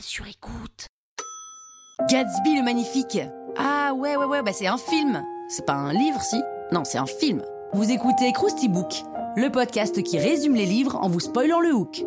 Sur écoute. Gatsby le magnifique. Ah ouais ouais ouais, bah c'est un film. C'est pas un livre si Non, c'est un film. Vous écoutez Krusty Book, le podcast qui résume les livres en vous spoilant le hook.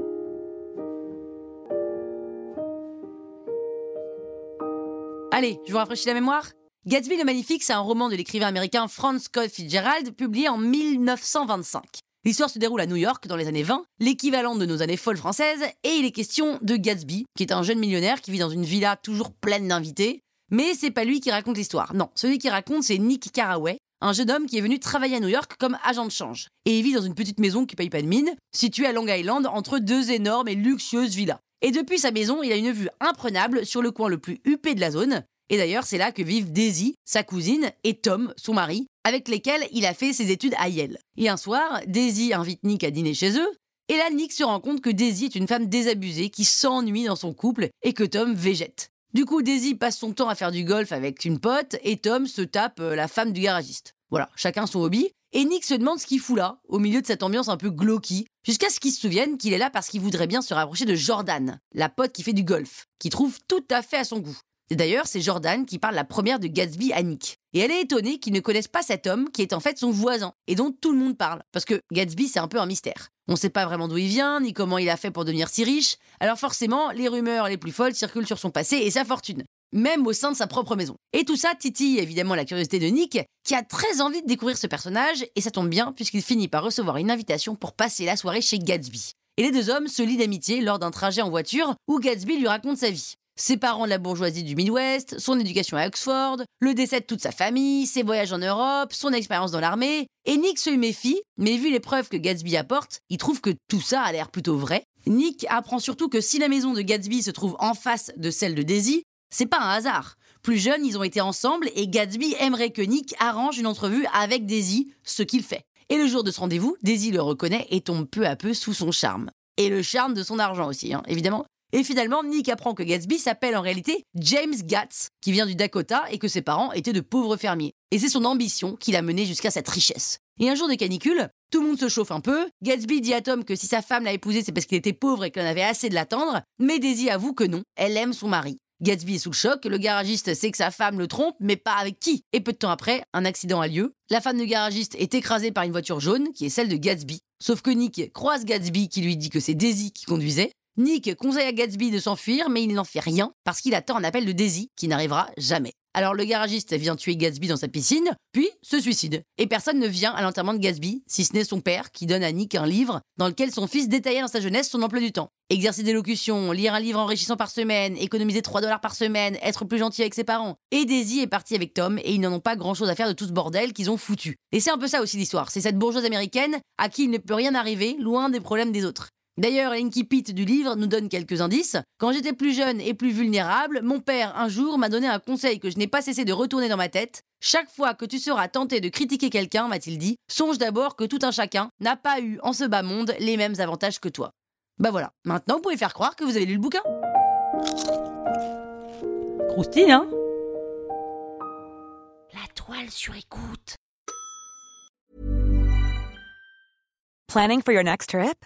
Allez, je vous rafraîchis la mémoire Gatsby le Magnifique, c'est un roman de l'écrivain américain Franz Scott Fitzgerald, publié en 1925. L'histoire se déroule à New York dans les années 20, l'équivalent de nos années folles françaises, et il est question de Gatsby, qui est un jeune millionnaire qui vit dans une villa toujours pleine d'invités. Mais c'est pas lui qui raconte l'histoire. Non, celui qui raconte, c'est Nick Carraway, un jeune homme qui est venu travailler à New York comme agent de change. Et il vit dans une petite maison qui paye pas de mine, située à Long Island entre deux énormes et luxueuses villas. Et depuis sa maison, il a une vue imprenable sur le coin le plus huppé de la zone. Et d'ailleurs, c'est là que vivent Daisy, sa cousine, et Tom, son mari, avec lesquels il a fait ses études à Yale. Et un soir, Daisy invite Nick à dîner chez eux, et là, Nick se rend compte que Daisy est une femme désabusée qui s'ennuie dans son couple et que Tom végète. Du coup, Daisy passe son temps à faire du golf avec une pote et Tom se tape euh, la femme du garagiste. Voilà, chacun son hobby. Et Nick se demande ce qu'il fout là, au milieu de cette ambiance un peu glauque, jusqu'à ce qu'il se souvienne qu'il est là parce qu'il voudrait bien se rapprocher de Jordan, la pote qui fait du golf, qui trouve tout à fait à son goût. Et d'ailleurs, c'est Jordan qui parle la première de Gatsby à Nick. Et elle est étonnée qu'il ne connaisse pas cet homme qui est en fait son voisin et dont tout le monde parle. Parce que Gatsby, c'est un peu un mystère. On ne sait pas vraiment d'où il vient, ni comment il a fait pour devenir si riche. Alors forcément, les rumeurs les plus folles circulent sur son passé et sa fortune. Même au sein de sa propre maison. Et tout ça titille évidemment la curiosité de Nick, qui a très envie de découvrir ce personnage, et ça tombe bien puisqu'il finit par recevoir une invitation pour passer la soirée chez Gatsby. Et les deux hommes se lient d'amitié lors d'un trajet en voiture où Gatsby lui raconte sa vie ses parents de la bourgeoisie du Midwest, son éducation à Oxford, le décès de toute sa famille, ses voyages en Europe, son expérience dans l'armée. Et Nick se méfie, mais vu les preuves que Gatsby apporte, il trouve que tout ça a l'air plutôt vrai. Nick apprend surtout que si la maison de Gatsby se trouve en face de celle de Daisy, c'est pas un hasard. Plus jeunes, ils ont été ensemble et Gatsby aimerait que Nick arrange une entrevue avec Daisy, ce qu'il fait. Et le jour de ce rendez-vous, Daisy le reconnaît et tombe peu à peu sous son charme. Et le charme de son argent aussi, hein, évidemment. Et finalement, Nick apprend que Gatsby s'appelle en réalité James Gatz, qui vient du Dakota et que ses parents étaient de pauvres fermiers. Et c'est son ambition qui l'a mené jusqu'à cette richesse. Et un jour de canicule, tout le monde se chauffe un peu. Gatsby dit à Tom que si sa femme l'a épousé, c'est parce qu'il était pauvre et qu'elle avait assez de l'attendre. Mais Daisy avoue que non, elle aime son mari. Gatsby est sous le choc, le garagiste sait que sa femme le trompe, mais pas avec qui. Et peu de temps après, un accident a lieu. La femme du garagiste est écrasée par une voiture jaune, qui est celle de Gatsby. Sauf que Nick croise Gatsby qui lui dit que c'est Daisy qui conduisait. Nick conseille à Gatsby de s'enfuir, mais il n'en fait rien parce qu'il attend un appel de Daisy qui n'arrivera jamais. Alors le garagiste vient tuer Gatsby dans sa piscine, puis se suicide. Et personne ne vient à l'enterrement de Gatsby, si ce n'est son père qui donne à Nick un livre dans lequel son fils détaillait dans sa jeunesse son emploi du temps. Exercer d'élocution, lire un livre enrichissant par semaine, économiser 3 dollars par semaine, être plus gentil avec ses parents. Et Daisy est partie avec Tom et ils n'en ont pas grand chose à faire de tout ce bordel qu'ils ont foutu. Et c'est un peu ça aussi l'histoire, c'est cette bourgeoise américaine à qui il ne peut rien arriver, loin des problèmes des autres. D'ailleurs, l'incipit du livre nous donne quelques indices. Quand j'étais plus jeune et plus vulnérable, mon père, un jour, m'a donné un conseil que je n'ai pas cessé de retourner dans ma tête. Chaque fois que tu seras tenté de critiquer quelqu'un, m'a-t-il dit, songe d'abord que tout un chacun n'a pas eu en ce bas monde les mêmes avantages que toi. Bah voilà, maintenant vous pouvez faire croire que vous avez lu le bouquin. Croustille, hein? La toile sur écoute. Planning for your next trip?